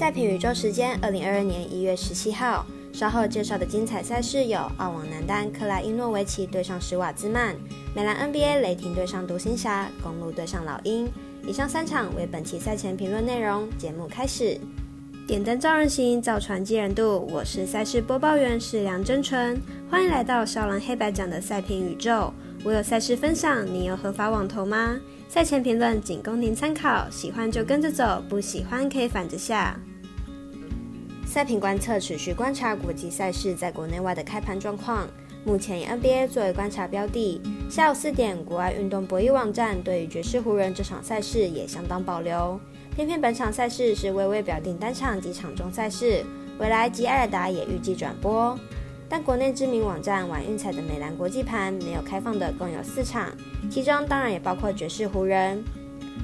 赛评宇宙时间，二零二二年一月十七号。稍后介绍的精彩赛事有：澳网男单克莱因诺维奇对上施瓦兹曼，美兰 NBA 雷霆对上独行侠，公路对上老鹰。以上三场为本期赛前评论内容。节目开始。点灯照人行，造船济人度。我是赛事播报员是梁真纯，欢迎来到少狼黑白奖的赛评宇宙。我有赛事分享，你有合法网投吗？赛前评论仅供您参考，喜欢就跟着走，不喜欢可以反着下。赛评观测持续观察国际赛事在国内外的开盘状况。目前以 NBA 作为观察标的。下午四点，国外运动博弈网站对于爵士湖人这场赛事也相当保留。偏偏本场赛事是微微表定单场及场中赛事，未来及艾尔达也预计转播。但国内知名网站玩运彩的美兰国际盘没有开放的共有四场，其中当然也包括爵士湖人。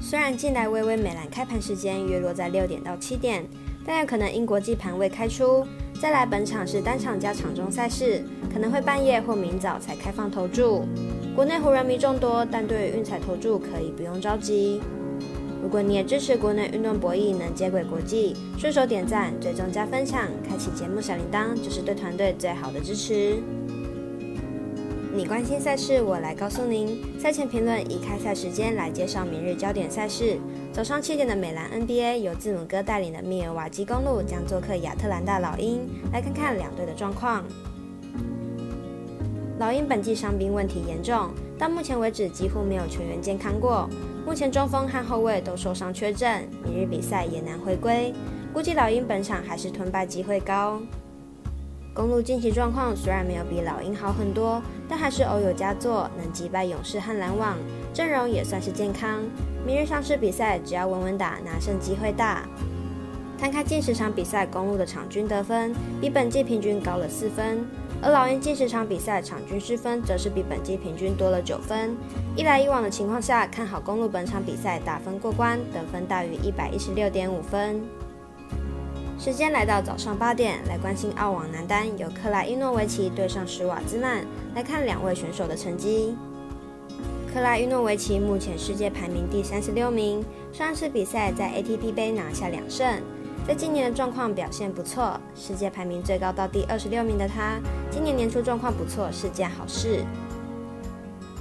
虽然近来微微美兰开盘时间约落在六点到七点。但有可能因国际盘未开出，再来本场是单场加场中赛事，可能会半夜或明早才开放投注。国内湖人迷众多，但对于运彩投注可以不用着急。如果你也支持国内运动博弈能接轨国际，顺手点赞、追踪加分享、开启节目小铃铛，就是对团队最好的支持。你关心赛事，我来告诉您。赛前评论以开赛时间来介绍明日焦点赛事。早上七点的美兰 NBA 由字母哥带领的密尔瓦基公路将做客亚特兰大老鹰。来看看两队的状况。老鹰本季伤兵问题严重，到目前为止几乎没有全员健康过。目前中锋和后卫都受伤缺阵，明日比赛也难回归。估计老鹰本场还是吞败机会高。公路近期状况虽然没有比老鹰好很多，但还是偶有佳作，能击败勇士和篮网，阵容也算是健康。明日上市比赛只要稳稳打，拿胜机会大。摊开近十场比赛，公路的场均得分比本季平均高了四分，而老鹰近十场比赛场均失分则是比本季平均多了九分。一来一往的情况下，看好公路本场比赛打分过关，得分大于一百一十六点五分。时间来到早上八点，来关心澳网男单，由克莱因诺维奇对上施瓦兹曼。来看两位选手的成绩。克莱因诺维奇目前世界排名第三十六名，上次比赛在 ATP 杯拿下两胜，在今年的状况表现不错，世界排名最高到第二十六名的他，今年年初状况不错是件好事。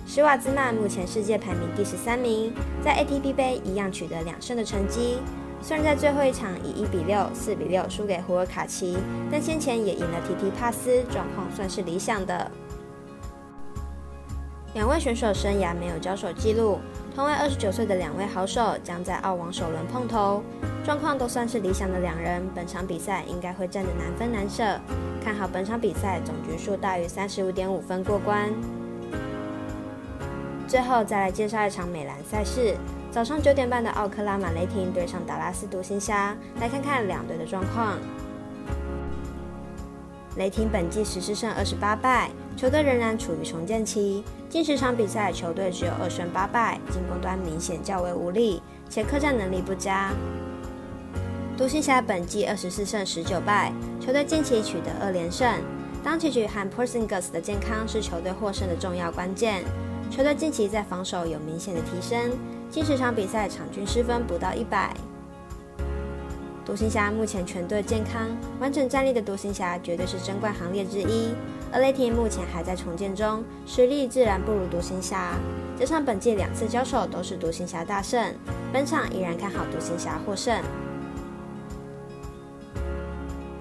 施瓦兹曼目前世界排名第十三名，在 ATP 杯一样取得两胜的成绩。虽然在最后一场以一比六、四比六输给胡尔卡奇，但先前也赢了提提帕斯，状况算是理想的。两位选手生涯没有交手记录，同为二十九岁的两位好手将在澳网首轮碰头，状况都算是理想的两人，本场比赛应该会战得难分难舍。看好本场比赛总局数大于三十五点五分过关。最后再来介绍一场美兰赛事。早上九点半的奥克拉马雷霆对上达拉斯独行侠，来看看两队的状况。雷霆本季十四胜二十八败，球队仍然处于重建期。近十场比赛，球队只有二胜八败，进攻端明显较为无力，且客战能力不佳。独行侠本季二十四胜十九败，球队近期取得二连胜。当奇局和 Porzingis 的健康是球队获胜的重要关键。球队近期在防守有明显的提升。近十场比赛场均失分不到一百。独行侠目前全队健康，完整战力的独行侠绝对是争冠行列之一。而雷霆目前还在重建中，实力自然不如独行侠。加上本届两次交手都是独行侠大胜，本场依然看好独行侠获胜。